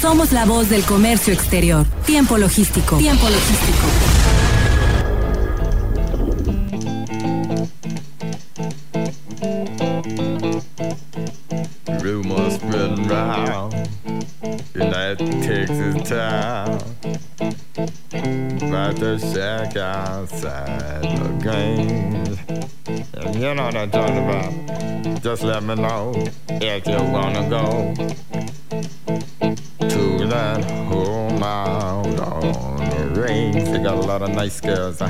Somos la voz del comercio exterior. Tiempo logístico. Tiempo logístico. Rumors spreading round United Texas town About to shack outside the games you know what I'm talking about Just let me know if you wanna go that home out on the range They got a lot of nice girls?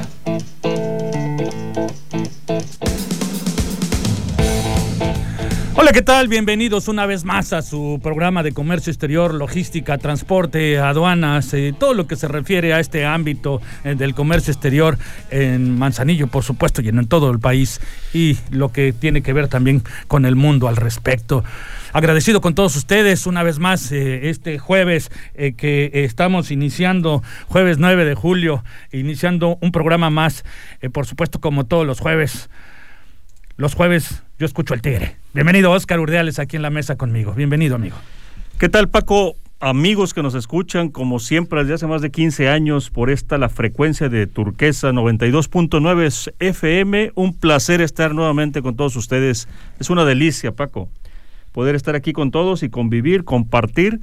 Hola, ¿qué tal? Bienvenidos una vez más a su programa de comercio exterior, logística, transporte, aduanas, eh, todo lo que se refiere a este ámbito eh, del comercio exterior en Manzanillo, por supuesto, y en todo el país, y lo que tiene que ver también con el mundo al respecto. Agradecido con todos ustedes una vez más eh, este jueves eh, que estamos iniciando, jueves 9 de julio, iniciando un programa más, eh, por supuesto, como todos los jueves. Los jueves yo escucho el tigre. Bienvenido Oscar Urdeales aquí en la mesa conmigo. Bienvenido amigo. ¿Qué tal Paco? Amigos que nos escuchan, como siempre, desde hace más de 15 años, por esta la frecuencia de Turquesa 92.9 FM. Un placer estar nuevamente con todos ustedes. Es una delicia, Paco, poder estar aquí con todos y convivir, compartir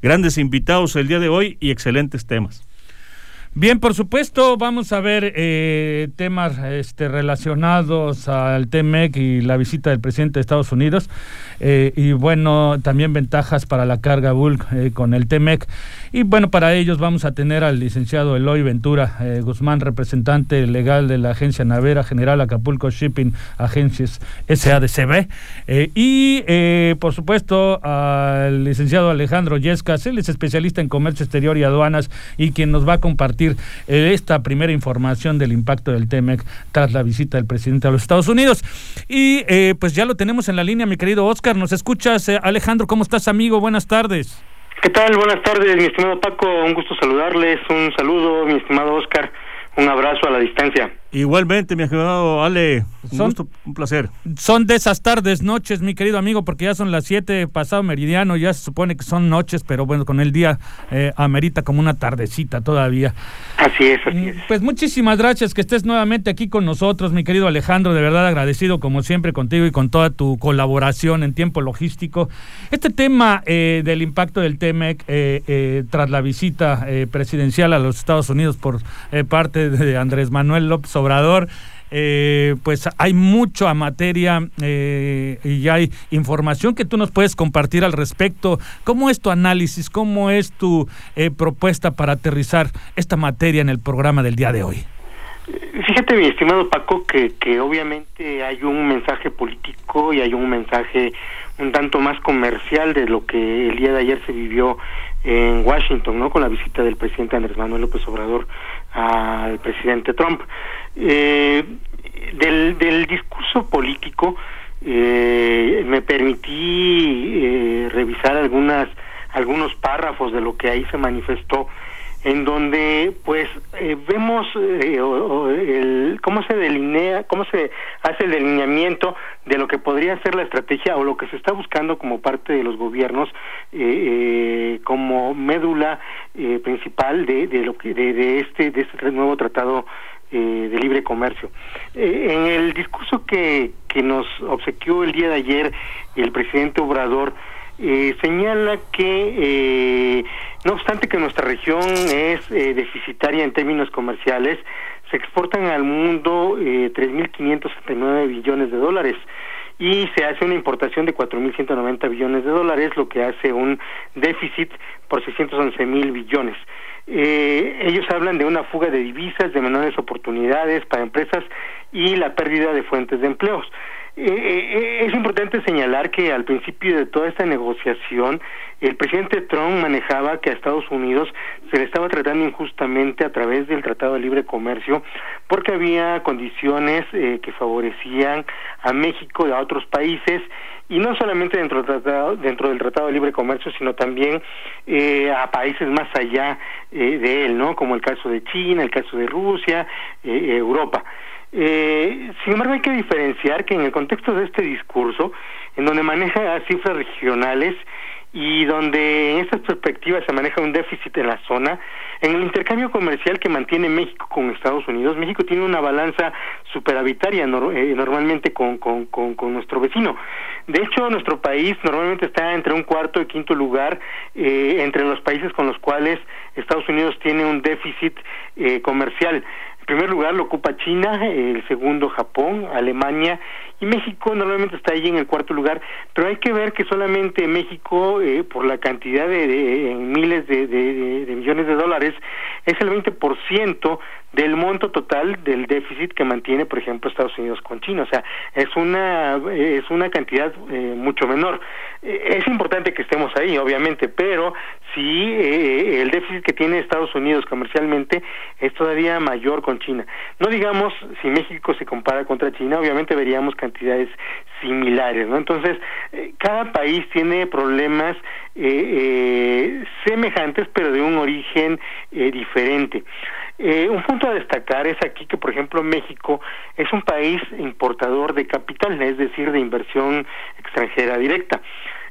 grandes invitados el día de hoy y excelentes temas. Bien, por supuesto, vamos a ver eh, temas este, relacionados al TMEC y la visita del presidente de Estados Unidos. Eh, y bueno, también ventajas para la carga bulk eh, con el TMEC. Y bueno, para ellos vamos a tener al licenciado Eloy Ventura eh, Guzmán, representante legal de la Agencia Navera General Acapulco Shipping Agencias SADCB. Y por supuesto al licenciado Alejandro Yescas, él es especialista en comercio exterior y aduanas y quien nos va a compartir eh, esta primera información del impacto del TEMEC tras la visita del presidente a los Estados Unidos. Y eh, pues ya lo tenemos en la línea, mi querido Oscar. ¿Nos escuchas, eh, Alejandro? ¿Cómo estás, amigo? Buenas tardes. ¿Qué tal? Buenas tardes, mi estimado Paco. Un gusto saludarles. Un saludo, mi estimado Oscar. Un abrazo a la distancia. Igualmente, mi estimado Ale, un Son- gusto, un placer. Son de esas tardes, noches, mi querido amigo, porque ya son las 7 pasado meridiano, ya se supone que son noches, pero bueno, con el día eh, amerita como una tardecita todavía. Así es, así es. Pues muchísimas gracias que estés nuevamente aquí con nosotros, mi querido Alejandro, de verdad agradecido como siempre contigo y con toda tu colaboración en tiempo logístico. Este tema eh, del impacto del TEMEC eh, eh, tras la visita eh, presidencial a los Estados Unidos por eh, parte de Andrés Manuel López Obrador, eh, pues hay mucho a materia eh, y hay información que tú nos puedes compartir al respecto. ¿Cómo es tu análisis? ¿Cómo es tu eh, propuesta para aterrizar esta materia en el programa del día de hoy? Fíjate, mi estimado Paco, que, que obviamente hay un mensaje político y hay un mensaje un tanto más comercial de lo que el día de ayer se vivió en Washington, ¿no? Con la visita del presidente Andrés Manuel López Obrador al presidente Trump. Eh, del, del discurso político eh, me permití eh, revisar algunas algunos párrafos de lo que ahí se manifestó en donde pues eh, vemos eh, o- el, cómo se delinea, cómo se hace el delineamiento de lo que podría ser la estrategia o lo que se está buscando como parte de los gobiernos eh, eh, como médula eh, principal de, de lo que de, de este de este nuevo tratado eh, de libre comercio. En el discurso que, que nos obsequió el día de ayer el presidente Obrador, eh, señala que eh, no obstante que nuestra región es eh, deficitaria en términos comerciales, se exportan al mundo eh, 3.569 billones de dólares y se hace una importación de 4.190 billones de dólares, lo que hace un déficit por 611 mil billones. Eh, ellos hablan de una fuga de divisas, de menores oportunidades para empresas y la pérdida de fuentes de empleos. Eh, eh, es importante señalar que al principio de toda esta negociación, el presidente Trump manejaba que a Estados Unidos se le estaba tratando injustamente a través del Tratado de Libre Comercio, porque había condiciones eh, que favorecían a México y a otros países, y no solamente dentro del Tratado, dentro del tratado de Libre Comercio, sino también eh, a países más allá eh, de él, ¿no? Como el caso de China, el caso de Rusia, eh, Europa. Eh, sin embargo, hay que diferenciar que en el contexto de este discurso, en donde maneja cifras regionales y donde en estas perspectivas se maneja un déficit en la zona. En el intercambio comercial que mantiene México con Estados Unidos, México tiene una balanza superavitaria eh, normalmente con, con, con, nuestro vecino. De hecho, nuestro país normalmente está entre un cuarto y quinto lugar eh, entre los países con los cuales Estados Unidos tiene un déficit eh, comercial. En primer lugar lo ocupa China, el segundo Japón, Alemania y México normalmente está ahí en el cuarto lugar, pero hay que ver que solamente México, eh, por la cantidad de, miles de, de, millones de dólares, es el 20% del monto total del déficit que mantiene, por ejemplo, Estados Unidos con China. O sea, es una es una cantidad eh, mucho menor. Eh, es importante que estemos ahí, obviamente, pero si eh, el déficit que tiene Estados Unidos comercialmente es todavía mayor con China. No digamos si México se compara contra China, obviamente veríamos cantidades similares, ¿no? Entonces, cada país tiene problemas semejantes, pero de un origen diferente. Eh, un punto a destacar es aquí que, por ejemplo, México es un país importador de capital, es decir, de inversión extranjera directa.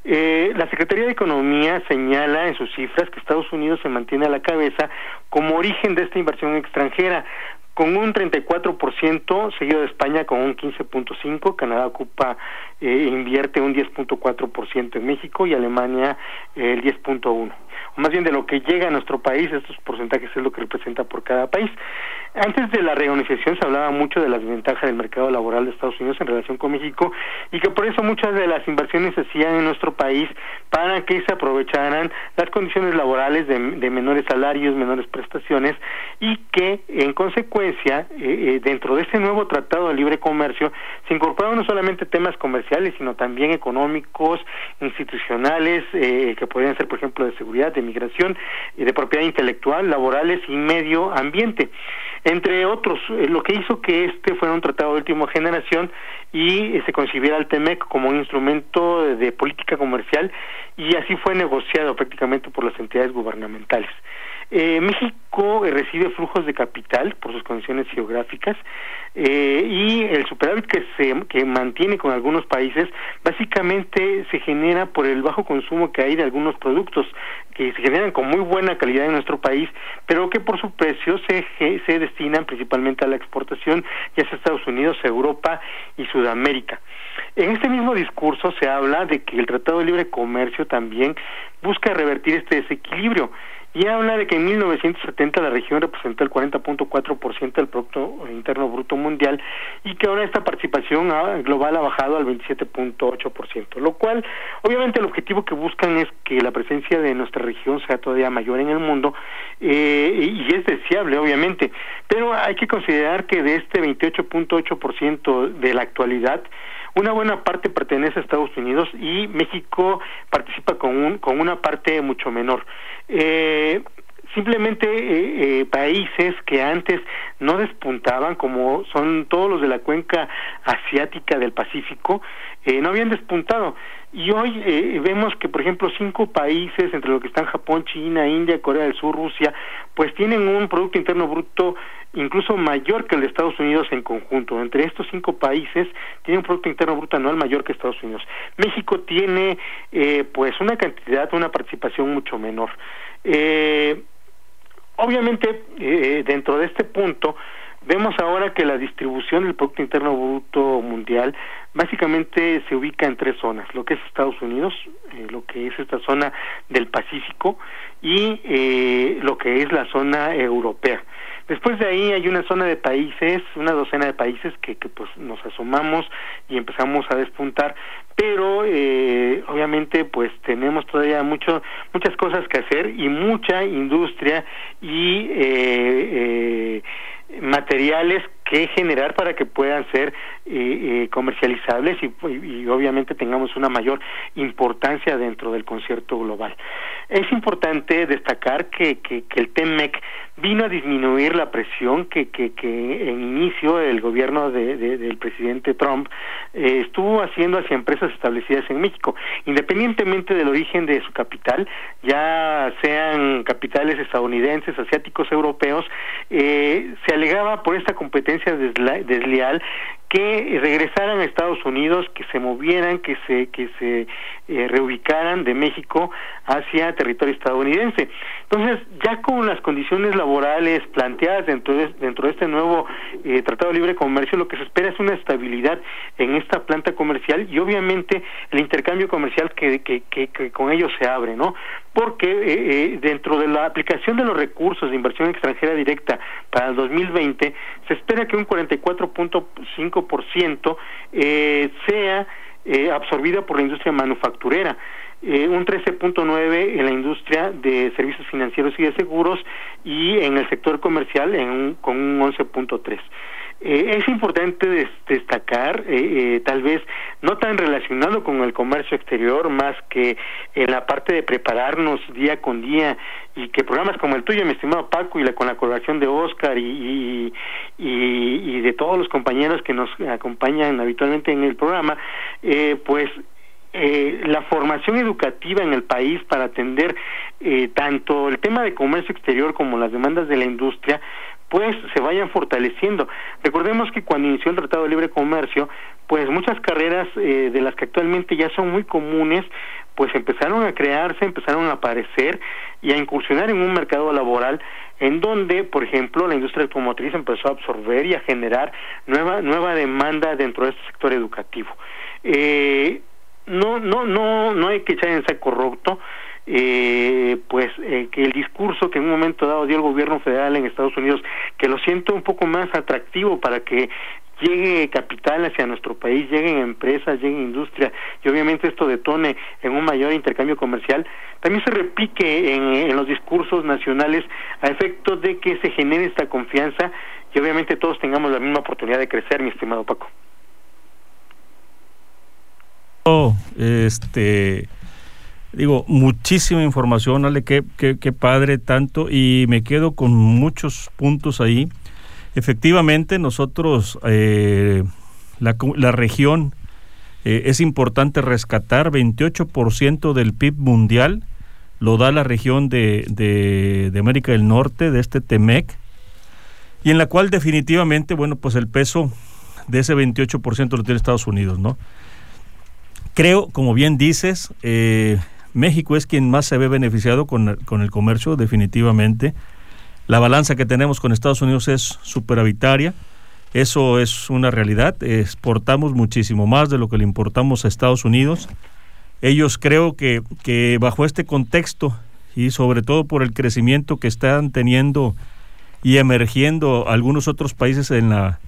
Eh, la Secretaría de Economía señala en sus cifras que Estados Unidos se mantiene a la cabeza como origen de esta inversión extranjera, con un 34%, seguido de España con un 15.5%, Canadá ocupa, eh, invierte un 10.4% en México y Alemania eh, el 10.1% más bien de lo que llega a nuestro país, estos porcentajes es lo que representa por cada país. Antes de la reorganización se hablaba mucho de las desventajas del mercado laboral de Estados Unidos en relación con México y que por eso muchas de las inversiones se hacían en nuestro país para que se aprovecharan las condiciones laborales de, menores salarios, menores prestaciones y que en consecuencia eh, eh, dentro de este nuevo tratado de libre comercio se incorporaron no solamente temas comerciales sino también económicos, institucionales eh, que podrían ser por ejemplo de seguridad, de migración, y de propiedad intelectual, laborales y medio ambiente entre otros, eh, lo que hizo que este fuera un tratado de última generación y eh, se concibiera el TEMEC como un instrumento de, política comercial y así fue negociado prácticamente por las entidades gubernamentales. Eh, México recibe flujos de capital por sus condiciones geográficas eh, y el superávit que se que mantiene con algunos países básicamente se genera por el bajo consumo que hay de algunos productos que se generan con muy buena calidad en nuestro país, pero que por su precio se, se destinan principalmente a la exportación, ya sea Estados Unidos, Europa y Sudamérica. En este mismo discurso se habla de que el Tratado de Libre Comercio también busca revertir este desequilibrio y habla de que en 1970 la región representó el 40.4% del Producto Interno Bruto Mundial y que ahora esta participación global ha bajado al 27.8%, lo cual obviamente el objetivo que buscan es que la presencia de nuestra región sea todavía mayor en el mundo eh, y es deseable obviamente, pero hay que considerar que de este 28.8% de la actualidad una buena parte pertenece a Estados Unidos y México participa con, un, con una parte mucho menor. Eh, simplemente eh, eh, países que antes no despuntaban, como son todos los de la cuenca asiática del Pacífico, eh, no habían despuntado. Y hoy eh, vemos que, por ejemplo, cinco países, entre lo que están Japón, China, India, Corea del Sur, Rusia, pues tienen un Producto Interno Bruto incluso mayor que el de Estados Unidos en conjunto. Entre estos cinco países tiene un Producto Interno Bruto anual mayor que Estados Unidos. México tiene, eh, pues, una cantidad, una participación mucho menor. Eh, obviamente, eh, dentro de este punto, Vemos ahora que la distribución del Producto Interno Bruto Mundial básicamente se ubica en tres zonas, lo que es Estados Unidos, eh, lo que es esta zona del Pacífico y eh, lo que es la zona europea. Después de ahí hay una zona de países, una docena de países que, que pues nos asomamos y empezamos a despuntar, pero eh, obviamente pues tenemos todavía mucho, muchas cosas que hacer y mucha industria y eh, eh, materiales que generar para que puedan ser eh, eh, comercializables y, obviamente tengamos una mayor importancia dentro del concierto global. Es importante destacar que, que, el TEMEC vino a disminuir la presión que, que, en inicio el gobierno de, del presidente Trump eh, estuvo haciendo hacia empresas establecidas en México, independientemente del origen de su capital, ya sean capitales estadounidenses, asiáticos, europeos, se alegaba por esta competencia desleal que regresaran a Estados Unidos, que se movieran, que se que se eh, reubicaran de México hacia territorio estadounidense. Entonces, ya con las condiciones laborales planteadas dentro de, dentro de este nuevo eh, Tratado de Libre Comercio, lo que se espera es una estabilidad en esta planta comercial y obviamente el intercambio comercial que, que, que, con ellos se abre, ¿no? Porque eh, dentro de la aplicación de los recursos de inversión extranjera directa para el 2020, se espera que un 44.5% eh, sea eh, absorbida por la industria manufacturera, eh, un 13.9 en la industria de servicios financieros y de seguros y en el sector comercial en con un 11.3. Eh, es importante destacar, eh, tal vez no tan relacionado con el comercio exterior, más que en la parte de prepararnos día con día y que programas como el tuyo, mi estimado Paco, y la, con la colaboración de Oscar y, y, de todos los compañeros que nos acompañan habitualmente en el programa, eh, pues eh, la formación educativa en el país para atender eh, tanto el tema de comercio exterior como las demandas de la industria, pues se vayan fortaleciendo. Recordemos que cuando inició el Tratado de Libre Comercio, pues muchas carreras eh, de las que actualmente ya son muy comunes, pues empezaron a crearse, empezaron a aparecer y a incursionar en un mercado laboral en donde, por ejemplo, la industria automotriz empezó a absorber y a generar nueva nueva demanda dentro de este sector educativo. Eh, no no no no hay que echar en saco roto eh, pues eh, que el discurso que en un momento dado dio el gobierno federal en Estados Unidos que lo siento un poco más atractivo para que llegue capital hacia nuestro país, lleguen empresas, llegue industria y obviamente esto detone en un mayor intercambio comercial, también se repique en, los discursos nacionales a efecto de que se genere esta confianza y obviamente todos tengamos la misma oportunidad de crecer, mi estimado Paco. Este, digo, muchísima información, Ale, qué, qué, qué padre tanto, y me quedo con muchos puntos ahí. Efectivamente, nosotros, eh, la, la, región, eh, es importante rescatar 28% del PIB mundial, lo da la región de, de, América del Norte, de este TEMEC, y en la cual definitivamente, bueno, pues el peso de ese 28% lo tiene Estados Unidos, ¿no? Creo, como bien dices, eh, México es quien más se ve beneficiado con, con, el comercio, definitivamente. La balanza que tenemos con Estados Unidos es superavitaria. Eso es una realidad. Exportamos muchísimo más de lo que le importamos a Estados Unidos. Ellos creo que, que bajo este contexto y sobre todo por el crecimiento que están teniendo y emergiendo algunos otros países en la,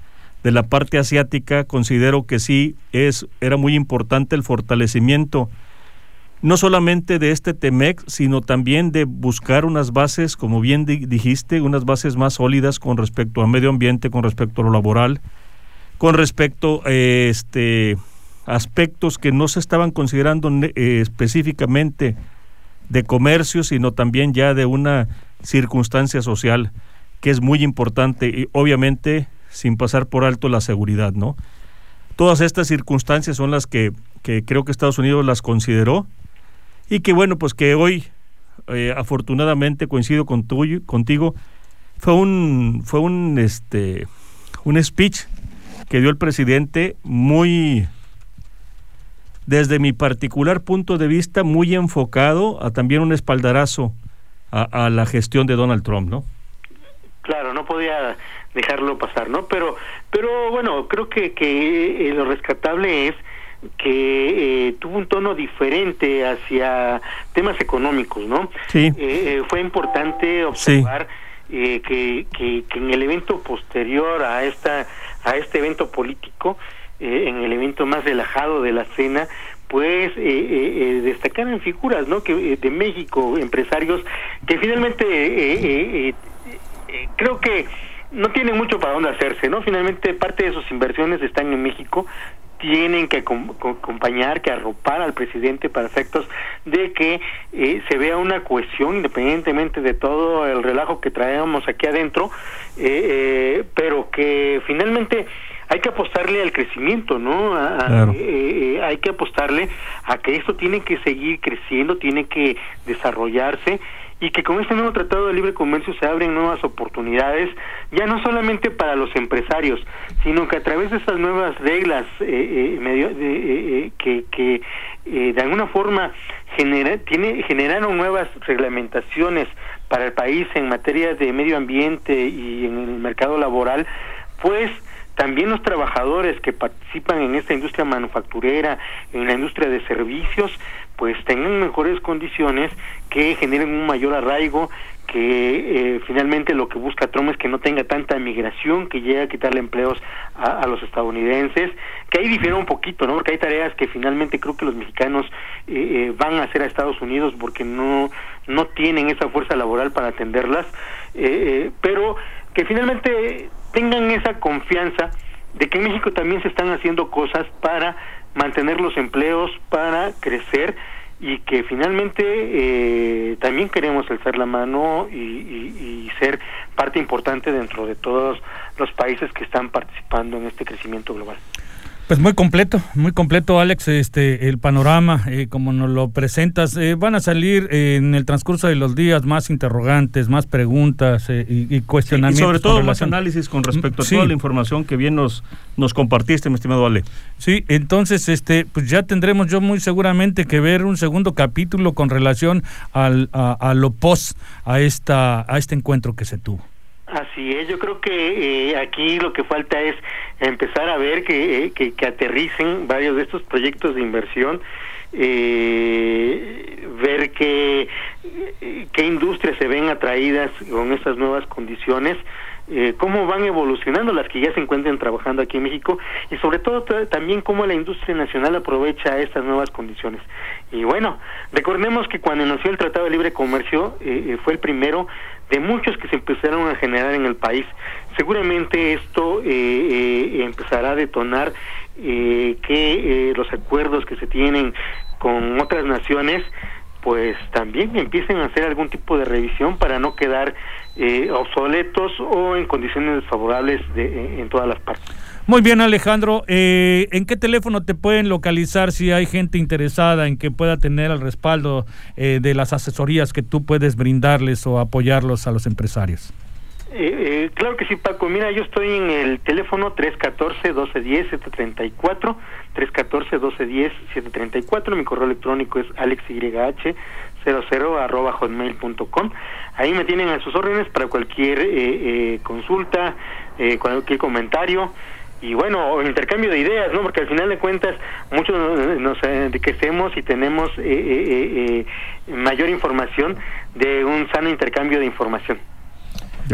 de la parte asiática, considero que sí es, era muy importante el fortalecimiento no solamente de este TEMEC, sino también de buscar unas bases, como bien dijiste, unas bases más sólidas con respecto al medio ambiente, con respecto a lo laboral, con respecto a eh, este, aspectos que no se estaban considerando eh, específicamente de comercio, sino también ya de una circunstancia social que es muy importante y obviamente sin pasar por alto la seguridad, ¿no? Todas estas circunstancias son las que, que creo que Estados Unidos las consideró y que bueno, pues que hoy eh, afortunadamente coincido con contigo, fue un, fue un, este, un speech que dio el presidente muy, desde mi particular punto de vista, muy enfocado a también un espaldarazo a, a la gestión de Donald Trump, ¿no? Claro, no podía dejarlo pasar, ¿no? Pero, pero bueno, creo que, que eh, lo rescatable es que eh, tuvo un tono diferente hacia temas económicos, ¿no? Sí. Eh, eh fue importante observar sí. eh, que, que, que, en el evento posterior a esta a este evento político, eh, en el evento más relajado de la cena, pues eh, eh, destacaran figuras, ¿no? Que de México, empresarios que finalmente creo que no tienen mucho para dónde hacerse, ¿no? Finalmente parte de sus inversiones están en México, tienen que acompañar, que arropar al presidente para efectos de que eh, se vea una cohesión independientemente de todo el relajo que traemos aquí adentro, eh, eh, pero que finalmente hay que apostarle al crecimiento, ¿no? A, claro. eh, hay que apostarle a que esto tiene que seguir creciendo, tiene que desarrollarse y que con este nuevo Tratado de Libre Comercio se abren nuevas oportunidades, ya no solamente para los empresarios, sino que a través de estas nuevas reglas eh, medio, que, que de alguna forma genera, tiene, generaron nuevas reglamentaciones para el país en materia de medio ambiente y en el mercado laboral, pues también los trabajadores que participan en esta industria manufacturera, en la industria de servicios, pues tengan mejores condiciones que generen un mayor arraigo, que eh, finalmente lo que busca Trump es que no tenga tanta migración que llegue a quitarle empleos a, los estadounidenses, que ahí difiere un poquito, ¿no? Porque hay tareas que finalmente creo que los mexicanos eh, eh, van a hacer a Estados Unidos porque no, no tienen esa fuerza laboral para atenderlas, pero que finalmente tengan esa confianza de que en México también se están haciendo cosas para mantener los empleos, para crecer y que finalmente eh, también queremos alzar la mano y, y, ser parte importante dentro de todos los países que están participando en este crecimiento global. Pues muy completo, muy completo, Alex, este el panorama, eh, como nos lo presentas. Eh, van a salir eh, en el transcurso de los días más interrogantes, más preguntas y, cuestionamientos. y sobre todo más análisis con respecto a toda la información que bien nos, nos compartiste, mi estimado Ale. Sí, entonces, este, pues ya tendremos yo muy seguramente que ver un segundo capítulo con relación al, a, a lo post a, esta, a este encuentro que se tuvo. Así es, yo creo que eh, aquí lo que falta es empezar a ver que, eh, que, aterricen varios de estos proyectos de inversión, eh, ver que, qué industrias se ven atraídas con estas nuevas condiciones, eh, cómo van evolucionando las que ya se encuentran trabajando aquí en México y sobre todo también cómo la industria nacional aprovecha estas nuevas condiciones. Y bueno, recordemos que cuando nació el Tratado de Libre Comercio eh, fue el primero de muchos que se empezaron a generar en el país. Seguramente esto eh, eh, empezará a detonar eh, que los acuerdos que se tienen con otras naciones pues también empiecen a hacer algún tipo de revisión para no quedar obsoletos o en condiciones desfavorables de, en todas las partes. Muy bien, Alejandro. Eh, ¿En qué teléfono te pueden localizar si hay gente interesada en que pueda tener el respaldo eh, de las asesorías que tú puedes brindarles o apoyarlos a los empresarios? Eh, claro que sí, Paco. Mira, yo estoy en el teléfono 314-1210-734, 314-1210-734. Mi correo electrónico es alexyh00 Ahí me tienen a sus órdenes para cualquier consulta, cualquier comentario y bueno, intercambio de ideas, ¿no? Porque al final de cuentas muchos nos enriquecemos y tenemos eh, eh, eh, mayor información de un sano intercambio de información.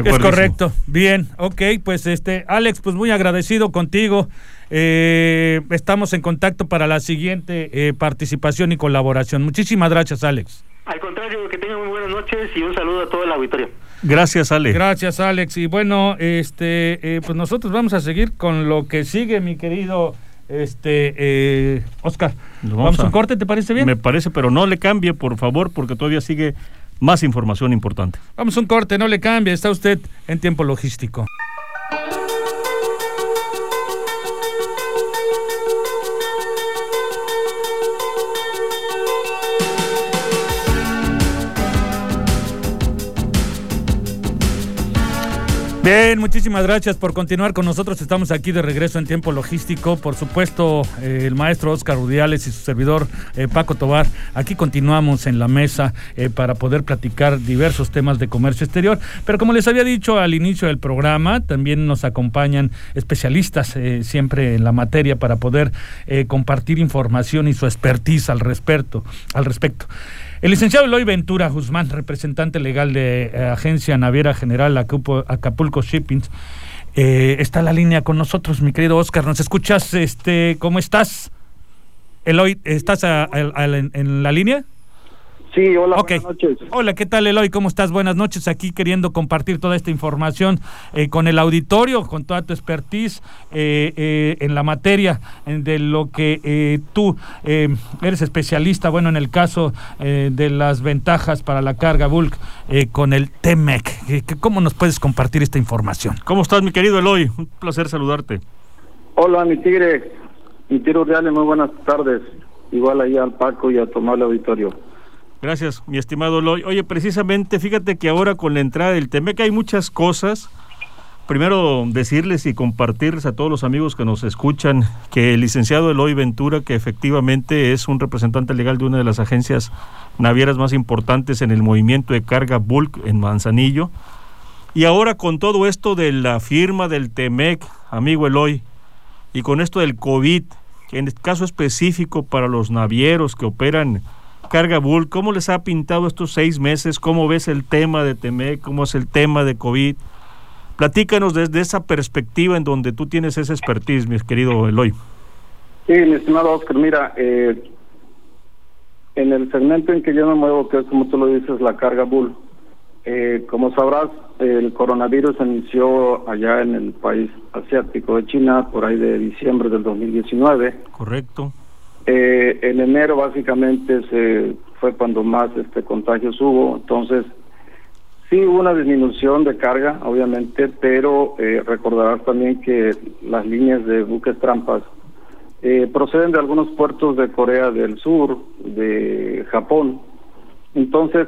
Es correcto. Bien, ok, pues este, Alex, pues muy agradecido contigo. estamos en contacto para la siguiente participación y colaboración. Muchísimas gracias, Alex. Al contrario, que tengan muy buenas noches y un saludo a todo el auditorio. Gracias, Alex. Gracias, Alex. Y bueno, este, eh, pues nosotros vamos a seguir con lo que sigue, mi querido este eh, Oscar. Vamos, a un corte, ¿te parece bien? Me parece, pero no le cambie, por favor, porque todavía sigue más información importante. Vamos a un corte, no le cambie, está usted en tiempo logístico. Bien, muchísimas gracias por continuar con nosotros. Estamos aquí de regreso en tiempo logístico. Por supuesto, eh, el maestro Oscar Rudiales y su servidor eh, Paco Tobar. Aquí continuamos en la mesa eh, para poder platicar diversos temas de comercio exterior. Pero como les había dicho al inicio del programa, también nos acompañan especialistas siempre en la materia para poder compartir información y su expertise al respecto. Al respecto. El licenciado Eloy Ventura Guzmán, representante legal de eh, Agencia Naviera General Acapulco Shipping, eh, está en la línea con nosotros, mi querido Oscar. ¿Nos escuchas? Este, ¿Cómo estás? Eloy, ¿estás en la línea? Sí, hola, buenas noches. Hola, ¿qué tal Eloy? ¿Cómo estás? Buenas noches. Aquí queriendo compartir toda esta información eh, con el auditorio, con toda tu expertise eh, eh, en la materia de lo que tú eres especialista, bueno, en el caso de las ventajas para la carga bulk con el TEMEC. ¿Cómo nos puedes compartir esta información? ¿Cómo estás, mi querido Eloy? Un placer saludarte. Hola, mi tigre. Mi tiro real, muy buenas tardes. Igual ahí al Paco y a tomar el auditorio. Gracias, mi estimado Loy. Oye, precisamente, fíjate que ahora con la entrada del TEMEC hay muchas cosas. Primero, decirles y compartirles a todos los amigos que nos escuchan que el licenciado Eloy Ventura, que efectivamente es un representante legal de una de las agencias navieras más importantes en el movimiento de carga bulk en Manzanillo, y ahora con todo esto de la firma del TEMEC, amigo Eloy, y con esto del COVID, en el caso específico para los navieros que operan carga Bull, ¿cómo les ha pintado estos seis meses? ¿Cómo ves el tema de TEMEC? ¿Cómo es el tema de COVID? Platícanos desde esa perspectiva en donde tú tienes esa expertise, mi querido Eloy. Sí, mi estimado Oscar, mira, eh, en el segmento en que yo me muevo, que es como tú lo dices, la carga Bull, eh, como sabrás, el coronavirus inició allá en el país asiático de China por ahí de diciembre del 2019. Correcto. Eh, en enero básicamente se fue cuando más este contagios hubo, entonces sí hubo una disminución de carga, obviamente, pero eh, recordarás también que las líneas de buques trampas eh, proceden de algunos puertos de Corea del Sur, de Japón, entonces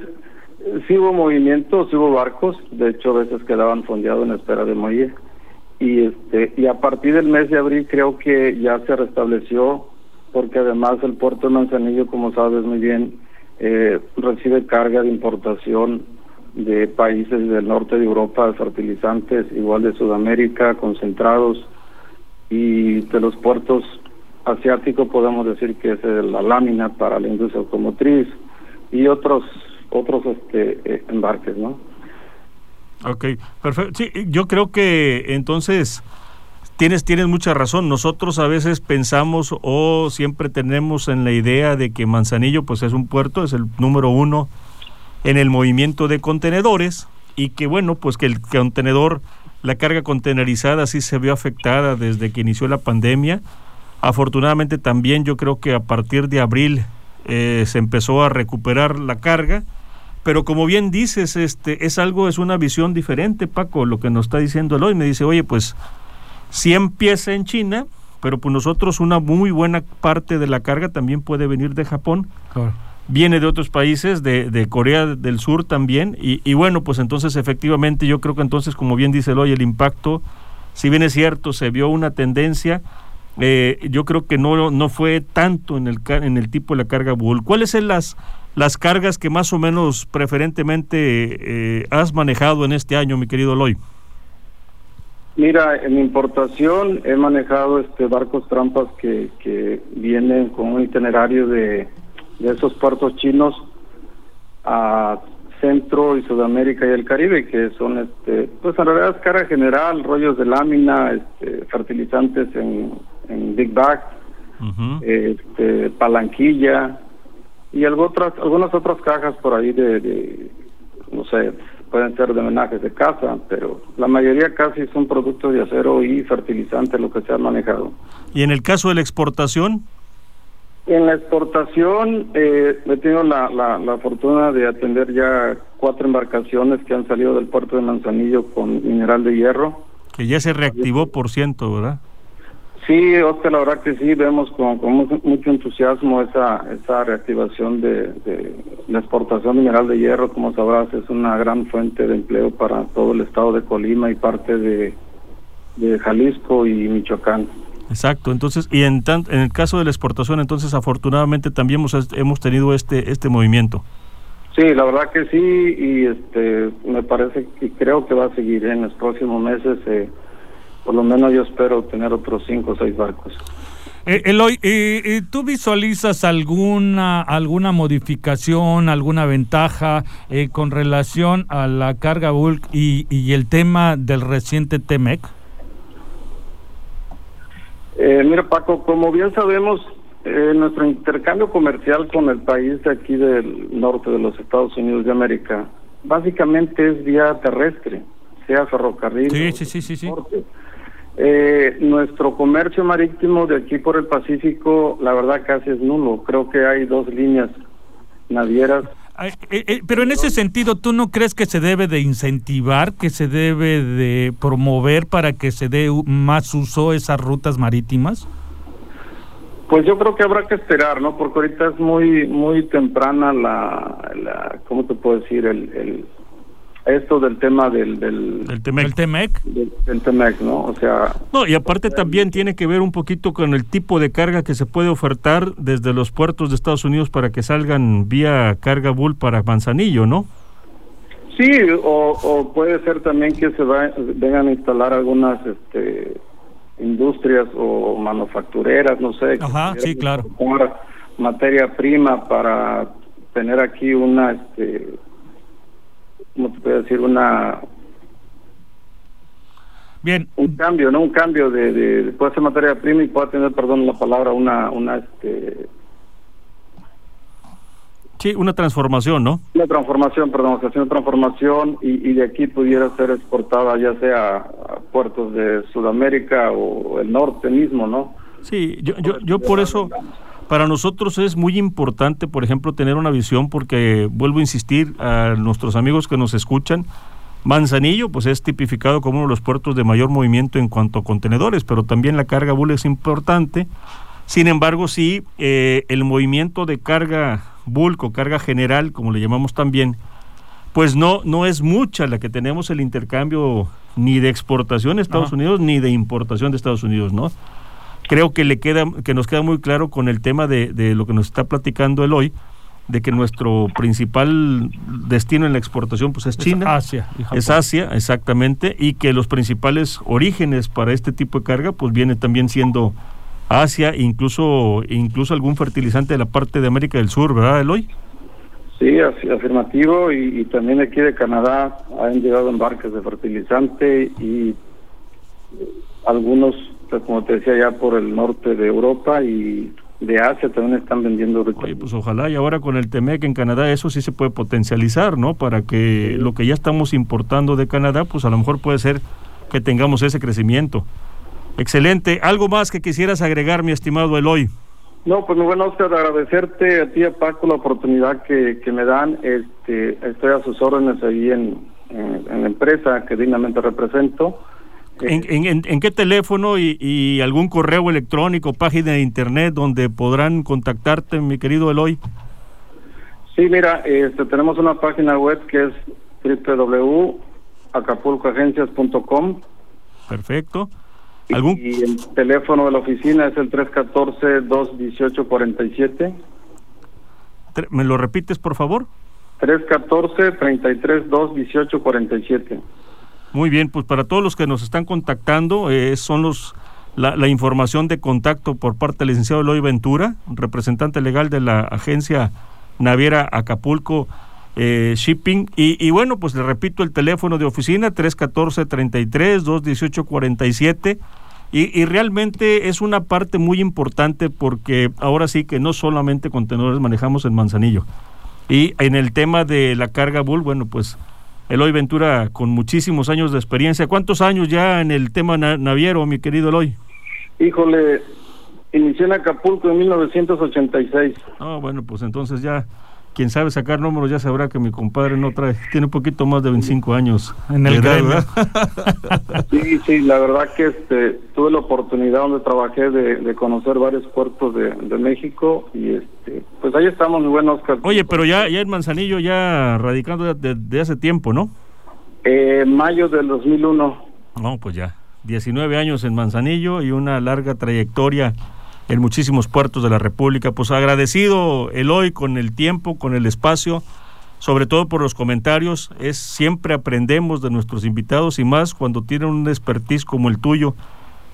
sí hubo movimientos, sí hubo barcos, de hecho a veces quedaban fondeados en espera de muelle. Y este y a partir del mes de abril creo que ya se restableció porque además el puerto de Manzanillo, como sabes muy bien, eh, recibe carga de importación de países del norte de Europa, de fertilizantes, igual de Sudamérica, concentrados, y de los puertos asiáticos podemos decir que es la lámina para la industria automotriz y otros otros este eh, embarques, ¿no? Ok, perfecto. Sí, yo creo que entonces Tienes, tienes mucha razón. Nosotros a veces pensamos o siempre tenemos en la idea de que Manzanillo pues es un puerto, es el número uno en el movimiento de contenedores y que bueno, pues que el contenedor, la carga contenerizada sí se vio afectada desde que inició la pandemia. Afortunadamente también yo creo que a partir de abril eh, se empezó a recuperar la carga, pero como bien dices, este es algo, es una visión diferente, Paco, lo que nos está diciendo hoy. Me dice, oye, pues sí empieza en China, pero pues nosotros una muy buena parte de la carga también puede venir de Japón. Viene de otros países, de, de Corea del Sur también, y, y, bueno, pues entonces efectivamente yo creo que entonces, como bien dice hoy, el impacto, si bien es cierto, se vio una tendencia, eh, yo creo que no, no fue tanto en el, en el tipo de la carga Bull. ¿Cuáles son las, las cargas que más o menos preferentemente eh, has manejado en este año, mi querido Loy? Mira, en importación he manejado este barcos trampas que, que vienen con un itinerario de, de esos puertos chinos a Centro y Sudamérica y el Caribe, que son, este, pues en realidad es cara general, rollos de lámina, este, fertilizantes en, en Big Bag, uh -huh. este, palanquilla y algo otras, algunas otras cajas por ahí de, de no sé, pueden ser de homenajes de casa, pero la mayoría casi son productos de acero y fertilizantes lo que se ha manejado. ¿Y en el caso de la exportación? En la exportación eh, he tenido la, la, la, fortuna de atender ya cuatro embarcaciones que han salido del puerto de Manzanillo con mineral de hierro. Que ya se reactivó por ciento, ¿verdad? Sí, Oscar, la verdad que sí, vemos con, con mucho entusiasmo esa, esa reactivación de, de, la exportación mineral de hierro, como sabrás, es una gran fuente de empleo para todo el estado de Colima y parte de, de Jalisco y Michoacán. Exacto, entonces, y en, tan, en el caso de la exportación, entonces afortunadamente también hemos, hemos tenido este, este movimiento. Sí, la verdad que sí, y este me parece y creo que va a seguir en los próximos meses. Eh, por lo menos yo espero tener otros cinco o seis barcos. Eh, Eloy, eh, ¿tú visualizas alguna alguna modificación, alguna ventaja eh, con relación a la carga bulk y, y el tema del reciente TEMEC? Eh, mira, Paco, como bien sabemos, eh, nuestro intercambio comercial con el país de aquí del norte de los Estados Unidos de América, básicamente es vía terrestre, sea ferrocarril. Sí, sí, sí, sí. sí. Eh, nuestro comercio marítimo de aquí por el Pacífico, la verdad casi es nulo. Creo que hay dos líneas navieras. Eh, eh, pero en ese sentido, ¿tú no crees que se debe de incentivar, que se debe de promover para que se dé más uso esas rutas marítimas? Pues yo creo que habrá que esperar, ¿no? Porque ahorita es muy muy temprana la, la ¿cómo te puedo decir? El, el esto del tema del del, El Temec. El Temec. del, del Temec, ¿no? O sea, No, y aparte también tiene que ver un poquito con el tipo de carga que se puede ofertar desde los puertos de Estados Unidos para que salgan vía carga bull para Manzanillo, ¿no? sí, o, o puede ser también que se va, vengan a instalar algunas este, industrias o manufactureras, no sé. Ajá, sí, claro. Materia prima para tener aquí una, este, ¿cómo te puedo decir? Una Bien, un cambio, ¿no? Un cambio de, de, puede ser materia prima y puede tener, perdón la palabra, una, una, este, Sí, una transformación, ¿no? una transformación, perdón, o sea, una transformación y, y de aquí pudiera ser exportada ya sea a puertos de Sudamérica o el norte mismo, ¿no? Sí, yo, yo, yo por eso, para nosotros es muy importante, por ejemplo, tener una visión, porque vuelvo a insistir a nuestros amigos que nos escuchan, Manzanillo, pues es tipificado como uno de los puertos de mayor movimiento en cuanto a contenedores, pero también la carga bull es importante. Sin embargo, sí, eh, el movimiento de carga bulk o carga general, como le llamamos también, pues no, no es mucha la que tenemos el intercambio ni de exportación de Estados Ajá. Unidos ni de importación de Estados Unidos, ¿no? Creo que le queda, que nos queda muy claro con el tema de, de lo que nos está platicando el hoy, de que nuestro principal destino en la exportación pues es China. Asia. y Japón. Es Asia, exactamente, y que los principales orígenes para este tipo de carga, pues viene también siendo Asia, incluso, incluso algún fertilizante de la parte de América del Sur, ¿verdad, Eloy? Sí, así- afirmativo y, y también aquí de Canadá han llegado embarques de fertilizante y eh, algunos, como te decía, ya por el norte de Europa y de Asia también están vendiendo ahorita. Oye, pues ojalá y ahora con el TEMEC en Canadá eso sí se puede potencializar, ¿no? Para que lo que ya estamos importando de Canadá, pues a lo mejor puede ser que tengamos ese crecimiento. Excelente. ¿Algo más que quisieras agregar, mi estimado Eloy? No, pues muy bueno, Oscar, agradecerte a ti a Paco la oportunidad que, que me dan. Este, estoy a sus órdenes ahí en, en, en la empresa que dignamente represento. ¿En, en- qué teléfono y, y algún correo electrónico, página de internet donde podrán contactarte, mi querido Eloy? Sí, mira, este, tenemos una página web que es www.acapulcoagencias.com Perfecto. ¿Algún? y el teléfono de la oficina es el 314-218-47. tre- ¿Me lo repites, por favor? 314-33-218-47. Muy bien, pues para todos los que nos están contactando, eh, son los la, la información de contacto por parte del licenciado Eloy Ventura, representante legal de la agencia naviera Acapulco eh, Shipping. Y, y bueno, pues le repito el teléfono de oficina, 314-33-218-47. Y, y realmente es una parte muy importante porque ahora sí que no solamente contenedores manejamos en Manzanillo. Y en el tema de la carga bull, bueno, pues Eloy Ventura con muchísimos años de experiencia. ¿Cuántos años ya en el tema na- naviero, mi querido Eloy? Híjole, inicié en Acapulco en 1986. Ah, bueno, pues entonces ya, quien sabe sacar números ya sabrá que mi compadre no trae, tiene un poquito más de 25 años. En el edad. Sí, sí, la verdad que este, tuve la oportunidad donde trabajé de, de conocer varios puertos de, de México y este, pues ahí estamos, muy buen Oscar. Oye, pero ya, ya en Manzanillo, ya radicando de, de hace tiempo, ¿no? Eh, mayo del 2001. No, pues ya. 19 años en Manzanillo y una larga trayectoria en muchísimos puertos de la República. Pues agradecido Eloy con el tiempo, con el espacio, sobre todo por los comentarios. Es siempre aprendemos de nuestros invitados y más cuando tienen un expertise como el tuyo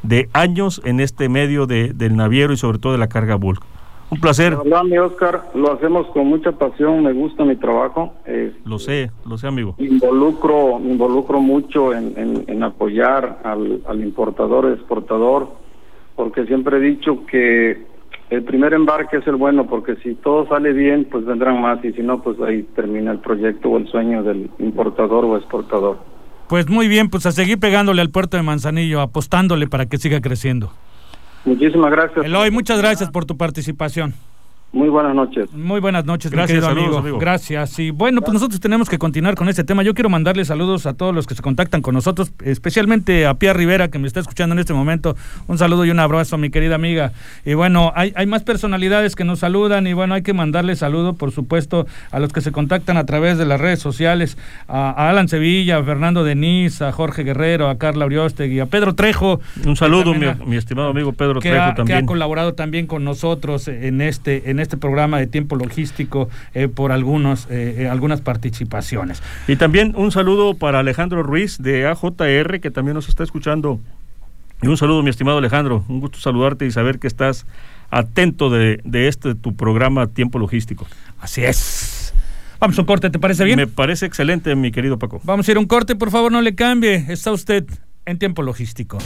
de años en este medio de, del naviero y sobre todo de la carga bulk. Un placer, La verdad, mi Oscar, lo hacemos con mucha pasión, me gusta mi trabajo. eh, lo sé, lo sé amigo. me involucro, involucro mucho en, en, en apoyar al, al importador, exportador, porque siempre he dicho que el primer embarque es el bueno, porque si todo sale bien, pues vendrán más, y si no, pues ahí termina el proyecto o el sueño del importador o exportador. Pues muy bien, pues a seguir pegándole al puerto de Manzanillo, apostándole para que siga creciendo. Muchísimas gracias. Eloy, muchas gracias por tu participación. Muy buenas noches. Muy buenas noches, Gracias, mi querido saludos, amigo. amigo. Gracias. Y bueno, pues nosotros tenemos que continuar con este tema. Yo quiero mandarle saludos a todos los que se contactan con nosotros, especialmente a Pia Rivera, que me está escuchando en este momento. Un saludo y un abrazo, mi querida amiga. Y bueno, hay, hay más personalidades que nos saludan y bueno, hay que mandarle saludo, por supuesto, a los que se contactan a través de las redes sociales, a, a Alan Sevilla, a Fernando Denis, a Jorge Guerrero, a Carla Uriostegui, a Pedro Trejo. Un saludo, que mi, estimado amigo Pedro que Trejo ha, que también. ha colaborado también con nosotros en este en este programa de tiempo logístico eh, por algunos eh, eh, algunas participaciones. Y también un saludo para Alejandro Ruiz de AJR, que también nos está escuchando. Y un saludo, mi estimado Alejandro. Un gusto saludarte y saber que estás atento de, de este tu programa Tiempo Logístico. Así es. Vamos a un corte, ¿te parece bien? Me parece excelente, mi querido Paco. Vamos a ir a un corte, por favor, no le cambie. Está usted en tiempo logístico.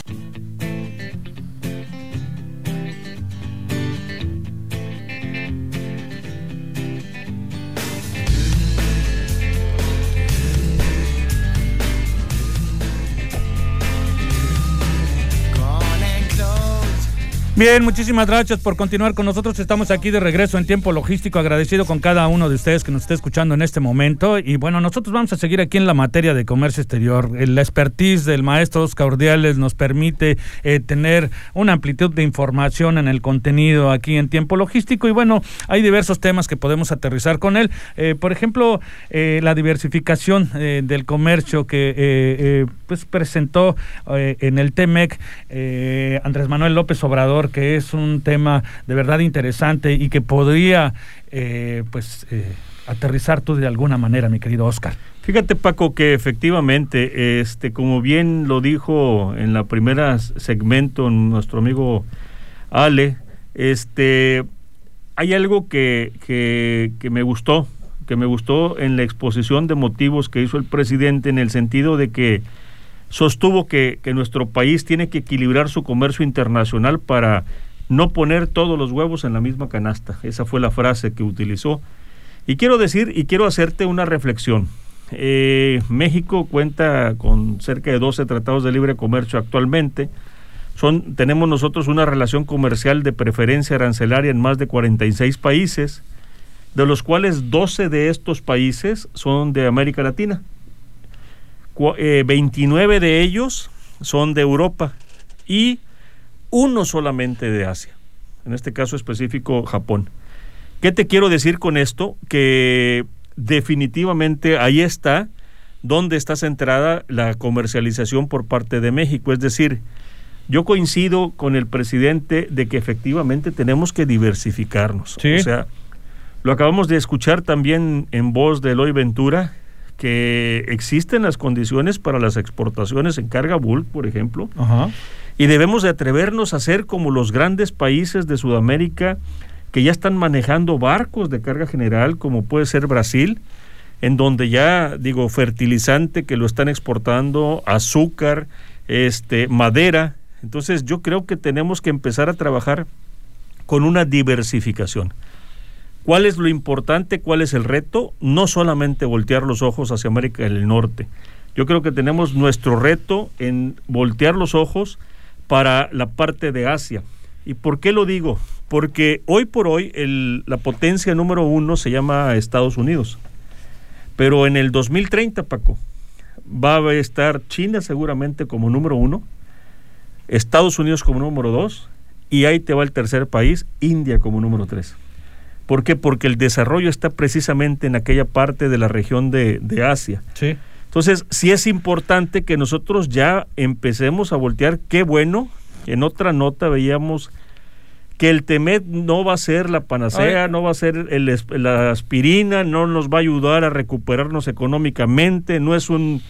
Bien, muchísimas gracias por continuar con nosotros. Estamos aquí de regreso en tiempo logístico, agradecido con cada uno de ustedes que nos esté escuchando en este momento. Y bueno, nosotros vamos a seguir aquí en la materia de comercio exterior. La expertise del maestro Oscar Urdiales nos permite eh, tener una amplitud de información en el contenido aquí en tiempo logístico. Y bueno, hay diversos temas que podemos aterrizar con él. Eh, por ejemplo, eh, la diversificación eh, del comercio que pues presentó en el TEMEC Andrés Manuel López Obrador, que es un tema de verdad interesante y que podría eh, pues eh, aterrizar tú de alguna manera, mi querido Oscar. Fíjate, Paco, que efectivamente, este, como bien lo dijo en la primera segmento nuestro amigo Ale, este, hay algo que, que, que me gustó, que me gustó en la exposición de motivos que hizo el presidente en el sentido de que sostuvo que, que nuestro país tiene que equilibrar su comercio internacional para no poner todos los huevos en la misma canasta. Esa fue la frase que utilizó. Y quiero decir y quiero hacerte una reflexión. Eh, México cuenta con cerca de 12 tratados de libre comercio actualmente. Son, tenemos nosotros una relación comercial de preferencia arancelaria en más de 46 países, de los cuales 12 de estos países son de América Latina. Eh, 29 de ellos son de Europa y uno solamente de Asia, en este caso específico Japón. ¿Qué te quiero decir con esto? Que definitivamente ahí está donde está centrada la comercialización por parte de México. Es decir, yo coincido con el presidente de que efectivamente tenemos que diversificarnos. Sí. O sea, lo acabamos de escuchar también en voz de Eloy Ventura, que existen las condiciones para las exportaciones en carga bulk, por ejemplo, Ajá. y debemos de atrevernos a ser como los grandes países de Sudamérica que ya están manejando barcos de carga general, como puede ser Brasil, en donde ya digo fertilizante que lo están exportando, azúcar, este, madera. Entonces yo creo que tenemos que empezar a trabajar con una diversificación. ¿Cuál es lo importante? ¿Cuál es el reto? No solamente voltear los ojos hacia América del Norte. Yo creo que tenemos nuestro reto en voltear los ojos para la parte de Asia. ¿Y por qué lo digo? Porque hoy por hoy la potencia número uno se llama Estados Unidos. Pero en el 2030, Paco, va a estar China seguramente como número uno, Estados Unidos como número dos, y ahí te va el tercer país, India como número tres. ¿Por qué? Porque el desarrollo está precisamente en aquella parte de la región de, de Asia. Sí. Entonces, sí es importante que nosotros ya empecemos a voltear. Qué bueno, en otra nota veíamos que el TEMED no va a ser la panacea, Ay. no va a ser el la aspirina, no nos va a ayudar a recuperarnos económicamente, no es un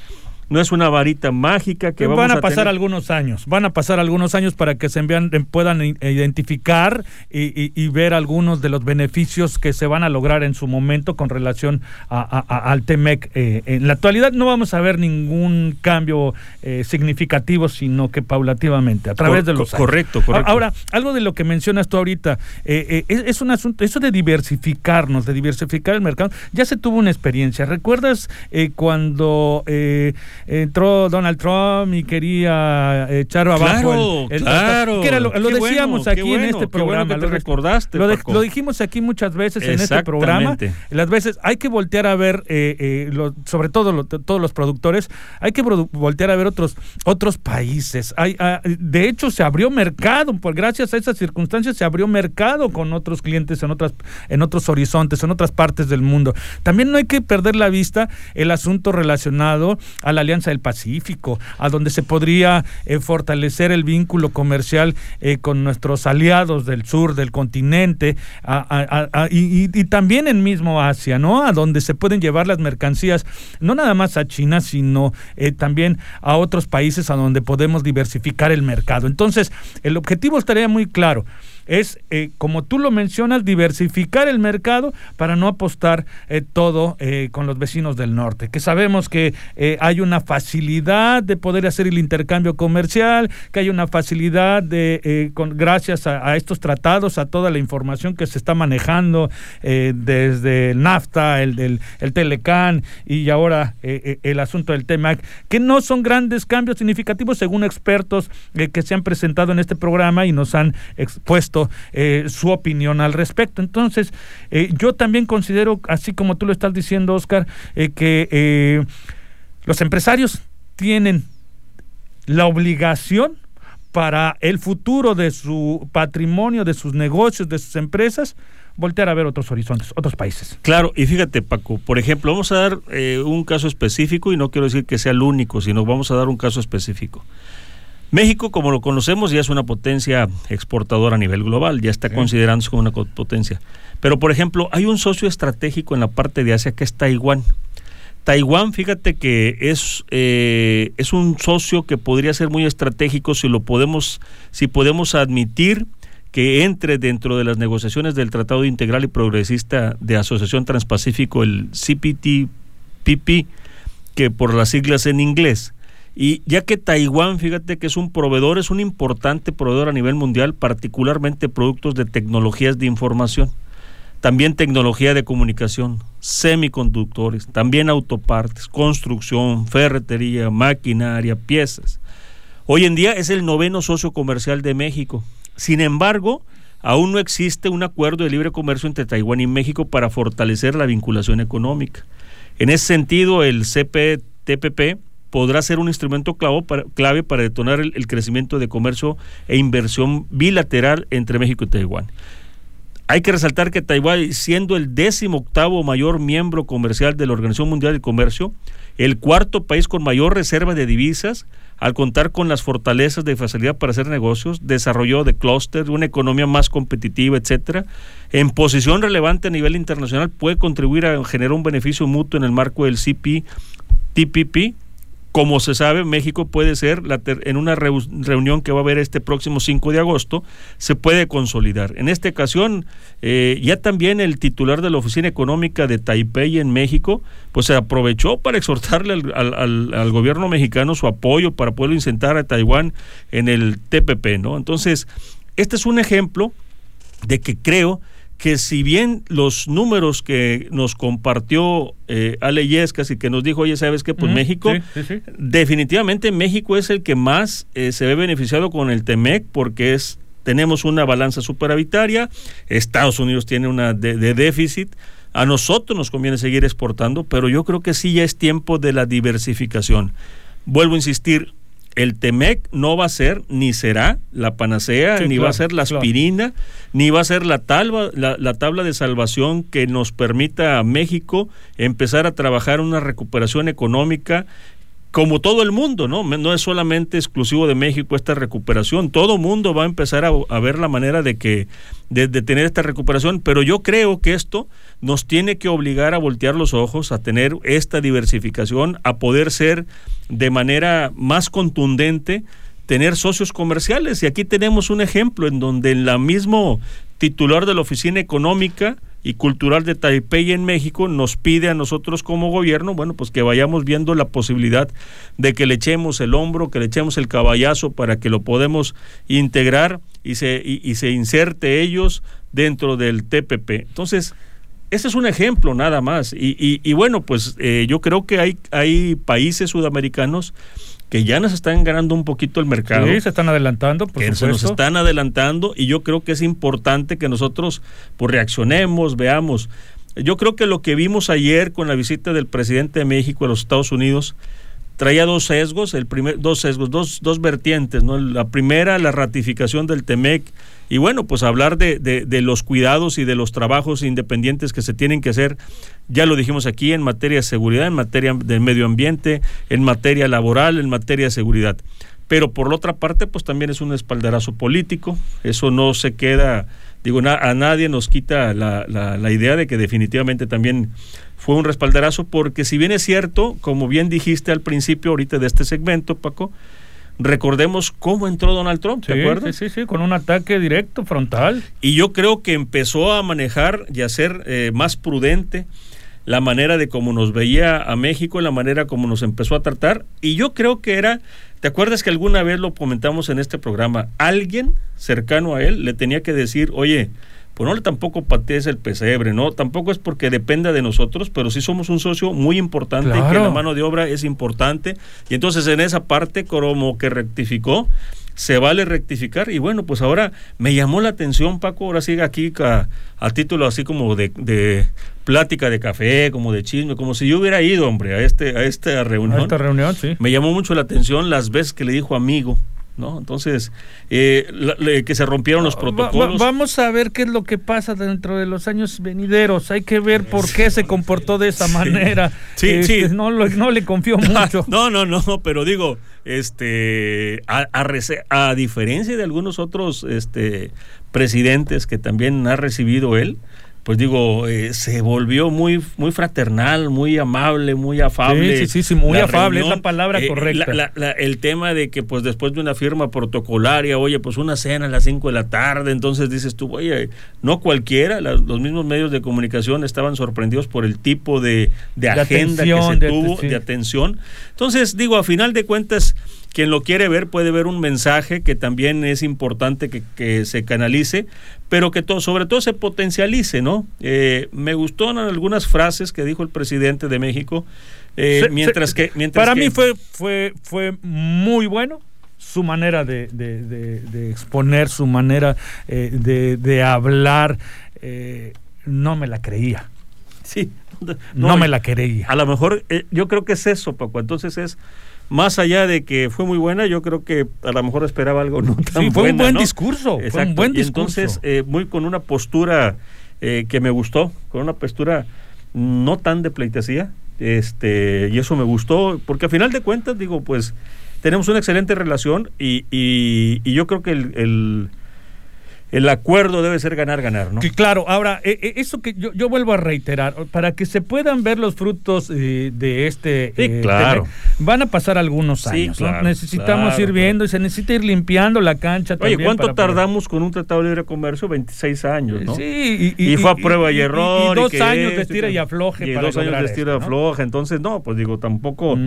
no es una varita mágica que vamos van a a pasar tener. algunos años, van a pasar algunos años para que se envían, eh, puedan i- identificar y, y- y ver algunos de los beneficios que se van a lograr en su momento con relación a- al TEMEC. Eh, en la actualidad no vamos a ver ningún cambio eh, significativo, sino que paulativamente, a través Cor- de los años. correcto, correcto. Ahora, algo de lo que mencionas tú ahorita, eh, eh, es, es un asunto, eso de diversificarnos, de diversificar el mercado, ya se tuvo una experiencia. ¿Recuerdas eh, cuando eh, entró Donald Trump y quería echar abajo el, claro, lo, decíamos aquí en este programa. lo recordaste. Lo, dijimos aquí muchas veces en este programa. Las veces hay que voltear a ver, eh, eh, sobre todo todos los productores, hay que voltear a ver otros, otros países. Hay, ah, de hecho, se abrió mercado, por gracias a esas circunstancias se abrió mercado con otros clientes en otras, en otros horizontes, en otras partes del mundo. También no hay que perder la vista el asunto relacionado a la Alianza del Pacífico, a donde se podría eh, fortalecer el vínculo comercial eh, con nuestros aliados del sur del continente y, también en mismo Asia, ¿no? A donde se pueden llevar las mercancías, no nada más a China, sino eh, también a otros países a donde podemos diversificar el mercado. Entonces, el objetivo estaría muy claro es, eh, como tú lo mencionas, diversificar el mercado para no apostar eh, todo eh, con los vecinos del norte, que sabemos que hay una facilidad de poder hacer el intercambio comercial, que hay una facilidad de, con, gracias a, estos tratados, a toda la información que se está manejando desde el NAFTA, el del el Telecan y ahora el asunto del TEMAC, que no son grandes cambios significativos según expertos que se han presentado en este programa y nos han expuesto eh, su opinión al respecto. Entonces, eh, yo también considero, así como tú lo estás diciendo, Oscar, eh, que los empresarios tienen la obligación para el futuro de su patrimonio, de sus negocios, de sus empresas, voltear a ver otros horizontes, otros países. Claro, y fíjate Paco, por ejemplo, vamos a dar un caso específico y no quiero decir que sea el único, sino vamos a dar un caso específico. México, como lo conocemos, ya es una potencia exportadora a nivel global, ya está considerándose como una potencia. Pero, por ejemplo, hay un socio estratégico en la parte de Asia que es Taiwán. Taiwán, fíjate que es, eh, es un socio que podría ser muy estratégico si lo podemos, si podemos admitir que entre dentro de las negociaciones del Tratado Integral y Progresista de Asociación Transpacífico, el CPTPP, que por las siglas en inglés, y ya que Taiwán, fíjate que es un proveedor, es un importante proveedor a nivel mundial, particularmente productos de tecnologías de información, también tecnología de comunicación, semiconductores, también autopartes, construcción, ferretería, maquinaria, piezas. Hoy en día es el noveno socio comercial de México. Sin embargo, aún no existe un acuerdo de libre comercio entre Taiwán y México para fortalecer la vinculación económica. En ese sentido, el CPTPP podrá ser un instrumento clave para detonar el, crecimiento de comercio e inversión bilateral entre México y Taiwán. Hay que resaltar que Taiwán, siendo el décimo octavo mayor miembro comercial de la Organización Mundial del Comercio, el cuarto país con mayor reserva de divisas, al contar con las fortalezas de facilidad para hacer negocios, desarrollo de clúster, una economía más competitiva, etcétera, en posición relevante a nivel internacional, puede contribuir a generar un beneficio mutuo en el marco del CPTPP, como se sabe, México puede ser, en una reunión que va a haber este próximo 5 de agosto, se puede consolidar. En esta ocasión, eh, ya también el titular de la Oficina Económica de Taipei en México, pues se aprovechó para exhortarle al, gobierno mexicano su apoyo para poder incitar a Taiwán en el TPP, ¿no? Entonces, este es un ejemplo de que creo que si bien los números que nos compartió eh, Ale Yescas y que nos dijo, oye, ¿sabes qué? Pues México, definitivamente México es el que más eh, se ve beneficiado con el TEMEC porque es tenemos una balanza superavitaria, Estados Unidos tiene una de déficit, a nosotros nos conviene seguir exportando, pero yo creo que sí ya es tiempo de la diversificación. Vuelvo a insistir, el Temec no va a ser ni será la panacea, ni va a ser la aspirina, ni va a ser la, tabla, la, tabla de salvación que nos permita a México empezar a trabajar una recuperación económica como todo el mundo, ¿no? No es solamente exclusivo de México esta recuperación, todo mundo va a empezar a, ver la manera de que de, tener esta recuperación, pero yo creo que esto nos tiene que obligar a voltear los ojos, a tener esta diversificación, a poder ser de manera más contundente, tener socios comerciales. Y aquí tenemos un ejemplo en donde el mismo titular de la Oficina Económica y Cultural de Taipei en México nos pide a nosotros como gobierno, bueno, pues que vayamos viendo la posibilidad de que le echemos el hombro, que le echemos el caballazo para que lo podemos integrar y se, y se inserte ellos dentro del TPP. Entonces, ese es un ejemplo nada más. Y, y, bueno, pues eh, yo creo que hay, hay países sudamericanos que ya nos están ganando un poquito el mercado. Sí, se están adelantando, por que se nos están adelantando y yo creo que es importante que nosotros pues reaccionemos, veamos. Yo creo que lo que vimos ayer con la visita del presidente de México a los Estados Unidos traía dos sesgos, el primer, dos sesgos, dos, dos vertientes, ¿no? La primera, la ratificación del TEMEC, y bueno, pues hablar de, de, los cuidados y de los trabajos independientes que se tienen que hacer, ya lo dijimos aquí, en materia de seguridad, en materia del medio ambiente, en materia laboral, en materia de seguridad. Pero por otra parte, pues también es un espaldarazo político, eso no se queda, digo, na, a nadie nos quita la, la, la idea de que definitivamente también fue un respaldarazo, porque si bien es cierto, como bien dijiste al principio ahorita de este segmento, Paco, recordemos cómo entró Donald Trump, ¿te sí, acuerdas? Sí, sí, sí, con un ataque directo, frontal. Y yo creo que empezó a manejar y a ser eh, más prudente la manera de cómo nos veía a México, la manera como nos empezó a tratar. Y yo creo que era, ¿te acuerdas que alguna vez lo comentamos en este programa? Alguien cercano a él le tenía que decir, oye, pues no tampoco patees el pesebre, ¿no? Tampoco es porque dependa de nosotros, pero sí somos un socio muy importante Claro. y que la mano de obra es importante. Y entonces en esa parte como que rectificó, se vale rectificar. Y bueno, pues ahora me llamó la atención, Paco, ahora sigue aquí a, a título así como de, de plática de café, como de chisme, como si yo hubiera ido, hombre, a, este, a esta reunión. A esta reunión, sí. Me llamó mucho la atención las veces que le dijo amigo. ¿No? Entonces, eh, la- le- que se rompieron los protocolos. va- vamos a ver qué es lo que pasa dentro de los años venideros. Hay que ver por qué se comportó de esa manera. Sí, Este, sí. No, lo- no le confío mucho. No, no, no, pero digo, este, a, a a diferencia de algunos otros este, presidentes que también ha recibido él, pues digo, eh, se volvió muy, muy fraternal, muy amable, muy afable. Sí, sí, sí, sí, muy La afable, es reunión, la palabra eh, correcta. la- la- la- el tema de que pues después de una firma protocolaria, oye, pues una cena a las 5 de la tarde, entonces dices tú, oye, no cualquiera, la- los mismos medios de comunicación estaban sorprendidos por el tipo de, de agenda atención, que se de- tuvo, sí. de atención. Entonces, digo, a final de cuentas, quien lo quiere ver puede ver un mensaje que también es importante que, que se canalice, pero que todo, sobre todo se potencialice, ¿no? Eh, me gustaron algunas frases que dijo el presidente de México, eh, Se- mientras se- que... Mientras Para que- mí fue, fue, fue muy bueno su manera de, de- de- de exponer, su manera eh, de, de hablar. eh, no me la creía. Sí. No, me la creía. A lo mejor, eh, yo creo que es eso, Paco. Entonces es, más allá de que fue muy buena, yo creo que a lo mejor esperaba algo no tan Sí, fue un buen ¿no? discurso. Fue Exacto. un buen Y discurso. entonces, eh, muy con una postura eh, que me gustó, con una postura no tan de pleitesía, este, y eso me gustó, porque a final de cuentas, digo, pues, tenemos una excelente relación y, y, y yo creo que el, el, el acuerdo debe ser ganar-ganar, ¿no? Que claro, ahora, eh, eh, eso que yo, yo vuelvo a reiterar, para que se puedan ver los frutos eh, de este... Sí, eh, claro. Van a pasar algunos Sí, años. ¿no? claro, Necesitamos claro, ir viendo y se necesita ir limpiando la cancha Oye, también. ¿cuánto poder- tardamos con un tratado de libre comercio? 26 años, ¿no? Sí, y, fue a prueba y, error. Y, dos años de esto estira y afloje. Y para dos años de estira y ¿no? afloje. Entonces, no, pues digo, tampoco.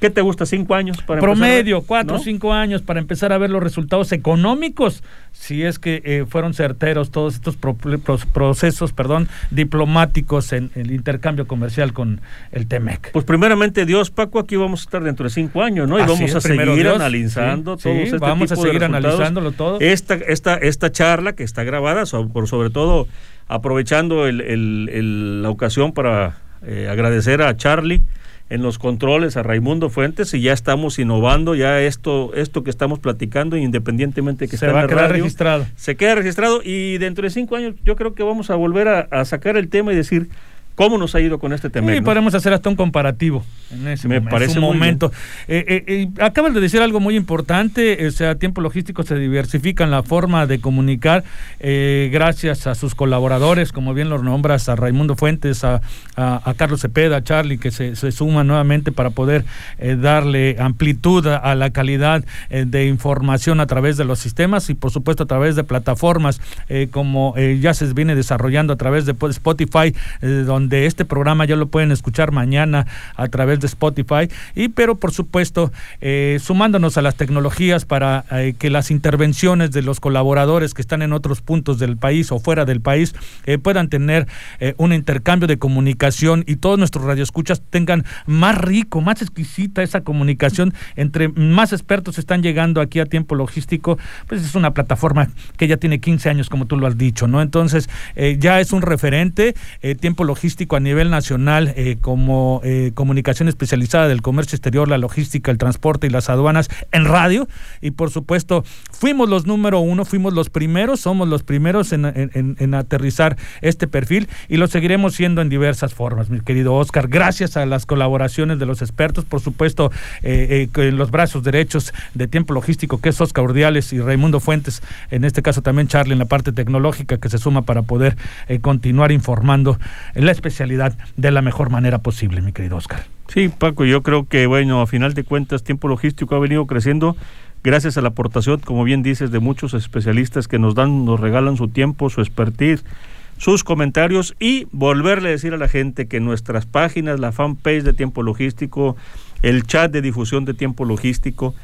¿Qué te gusta? ¿Cinco años para empezar a ver? Promedio, cuatro o ¿No? cinco años para empezar a ver los resultados económicos, si es que fueron certeros todos estos pro- pro- procesos perdón, diplomáticos en el intercambio comercial con el TEMEC. Pues primeramente Dios, Paco, aquí vamos a estar dentro de cinco años, ¿no? Y Así vamos es, a seguir Dios. analizando Sí, todos sí, este vamos a tipo de seguir resultados. analizándolo todo. Esta, esta, esta charla que está grabada, por sobre todo aprovechando el- el- el- la ocasión para eh, agradecer a Charlie en los controles, a Raimundo Fuentes, y ya estamos innovando, ya esto, esto que estamos platicando, independientemente de que Se va a en la quedar radio, registrado. se queda registrado y dentro de cinco años yo creo que vamos a volver a, a sacar el tema y decir cómo nos ha ido con este tema. Sí, ¿no? podemos hacer hasta un comparativo en ese Me momento, parece muy momento. Eh, eh, eh, acabas de decir algo muy importante, o sea, tiempo logístico se diversifica en la forma de comunicar eh, gracias a sus colaboradores, como bien los nombras, a Raimundo Fuentes, a, a- a Carlos Cepeda, a Charlie, que se, se suman nuevamente para poder darle amplitud a, a la calidad de información a través de los sistemas y por supuesto a través de plataformas como ya se viene desarrollando a través de Spotify, donde donde este programa ya lo pueden escuchar mañana a través de Spotify. Y pero por supuesto, eh, sumándonos a las tecnologías para eh, que las intervenciones de los colaboradores que están en otros puntos del país o fuera del país eh, puedan tener un intercambio de comunicación y todos nuestros radioescuchas tengan más rico, más exquisita esa comunicación entre más expertos están llegando aquí a tiempo logístico, pues es una plataforma que ya tiene 15 años, como tú lo has dicho, ¿no? Entonces, ya es un referente, tiempo logístico a nivel nacional como comunicación especializada del comercio exterior, la logística, el transporte y las aduanas en radio. Y por supuesto, fuimos los número uno, fuimos los primeros, somos los primeros en, aterrizar este perfil y lo seguiremos siendo en diversas formas, mi querido Oscar. Gracias a las colaboraciones de los expertos, por supuesto, eh, eh, los brazos derechos de tiempo logístico, que es Oscar Urdiales y Raimundo Fuentes, en este caso también Charlie en la parte tecnológica que se suma para poder eh, continuar informando en la especialidad de la mejor manera posible, mi querido Oscar. Sí, Paco, yo creo que, bueno, a final de cuentas, tiempo logístico ha venido creciendo gracias a la aportación, como bien dices, de muchos especialistas que nos dan, nos regalan su tiempo, su expertise, sus comentarios y volverle a decir a la gente que nuestras páginas, la fanpage de tiempo logístico, el chat de difusión de tiempo logístico,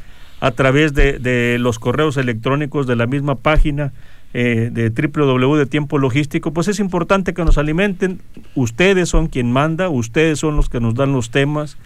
a través de, de los correos electrónicos de la misma página, eh, de www de tiempo logístico, pues es importante que nos alimenten. Ustedes son quien manda, ustedes son los que nos dan los temas.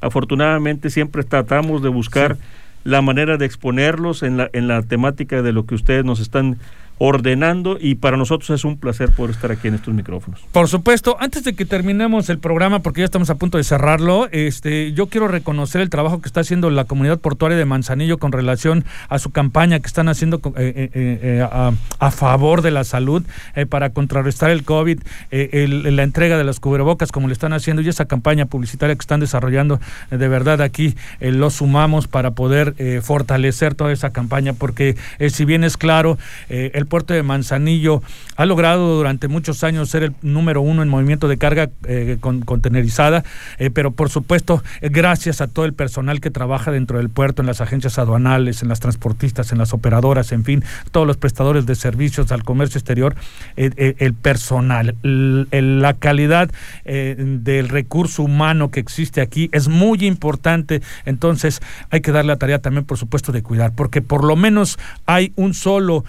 Afortunadamente siempre tratamos de buscar la manera de exponerlos en la, en la temática de lo que ustedes nos están ordenando y para nosotros es un placer poder estar aquí en estos micrófonos. Por supuesto, antes de que terminemos el programa, porque ya estamos a punto de cerrarlo, este, yo quiero reconocer el trabajo que está haciendo la comunidad portuaria de Manzanillo con relación a su campaña que están haciendo eh, eh, eh, a, favor de la salud para contrarrestar el COVID, la entrega de las cubrebocas como le están haciendo y esa campaña publicitaria que están desarrollando, de verdad aquí lo sumamos para poder fortalecer toda esa campaña, porque si bien es claro, el puerto de Manzanillo ha logrado durante muchos años ser el número uno en movimiento de carga eh, contenerizada, eh, pero por supuesto, eh, gracias a todo el personal que trabaja dentro del puerto, en las agencias aduanales, en las transportistas, en las operadoras, en fin, todos los prestadores de servicios al comercio exterior, el personal, la calidad del recurso humano que existe aquí es muy importante, entonces hay que darle la tarea también, por supuesto, de cuidar, porque por lo menos hay un solo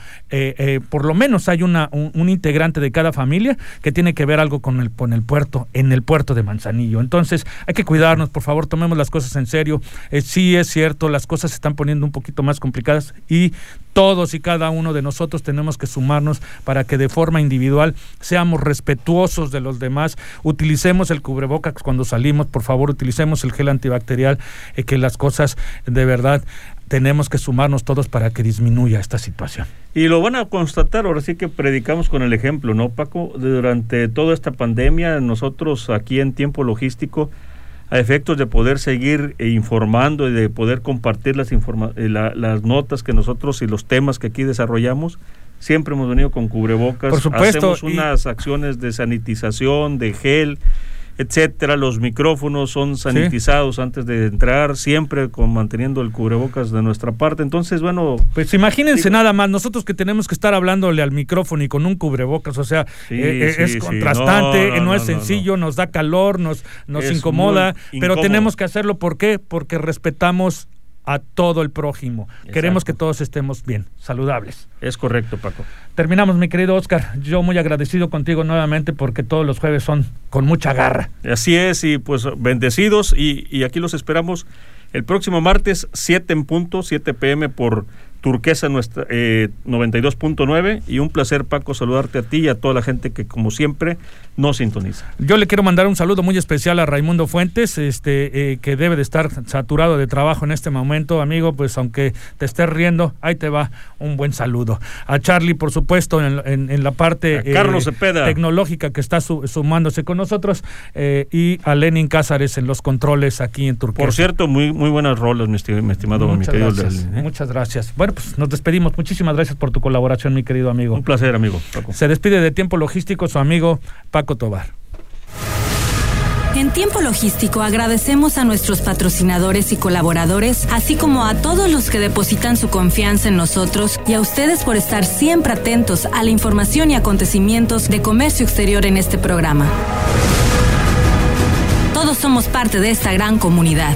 por lo menos hay una, un, integrante de cada familia que tiene que ver algo con el, con el puerto, en el puerto de Manzanillo. Entonces, hay que cuidarnos, por favor, tomemos las cosas en serio. Eh, sí es cierto, las cosas se están poniendo un poquito más complicadas y todos y cada uno de nosotros tenemos que sumarnos para que de forma individual seamos respetuosos de los demás, utilicemos el cubrebocas cuando salimos, por favor, utilicemos el gel antibacterial, eh, que las cosas de verdad tenemos que sumarnos todos para que disminuya esta situación. Y lo van a constatar, ahora sí que predicamos con el ejemplo, ¿no, Paco? Durante toda esta pandemia, nosotros aquí en tiempo logístico, a efectos de poder seguir informando y de poder compartir las, eh, las notas que nosotros y los temas que aquí desarrollamos, siempre hemos venido con cubrebocas. Por supuesto. Hacemos unas acciones de sanitización, de gel, etcétera. Los micrófonos son sanitizados antes de entrar, siempre con manteniendo el cubrebocas de nuestra parte. Entonces, bueno. Pues imagínense nada más, nosotros que tenemos que estar hablándole al micrófono y con un cubrebocas, o sea, eh, eh, es contrastante, no, es sencillo, nos da calor, nos, nos incomoda, pero tenemos que hacerlo. ¿Por qué? Porque respetamos a todo el prójimo. Queremos que todos estemos bien, saludables. Es correcto, Paco. Terminamos, mi querido Oscar. Yo muy agradecido contigo nuevamente porque todos los jueves son con mucha garra. Así es, y pues bendecidos y, y aquí los esperamos el próximo martes 7 en punto, 7 pm por Turquesa nuestra, eh, 92.9 y un placer Paco saludarte a ti y a toda la gente que como siempre nos sintoniza. Yo le quiero mandar un saludo muy especial a Raimundo Fuentes, este eh, que debe de estar saturado de trabajo en este momento, amigo, pues aunque te estés riendo, ahí te va un buen saludo. A Charlie, por supuesto, en, la parte Carlos eh, tecnológica que está sumándose con nosotros eh, y a Lenin Cázares en los controles aquí en Turquesa. Por cierto, muy muy buenas rolas, mi, estimado Muchas gracias, Muchas gracias. Bueno, pues nos despedimos. Muchísimas gracias por tu colaboración, mi querido amigo. Un placer, amigo. Se despide de Tiempo Logístico su amigo Paco Tobar. En tiempo logístico agradecemos a nuestros patrocinadores y colaboradores, así como a todos los que depositan su confianza en nosotros y a ustedes por estar siempre atentos a la información y acontecimientos de comercio exterior en este programa. Todos somos parte de esta gran comunidad.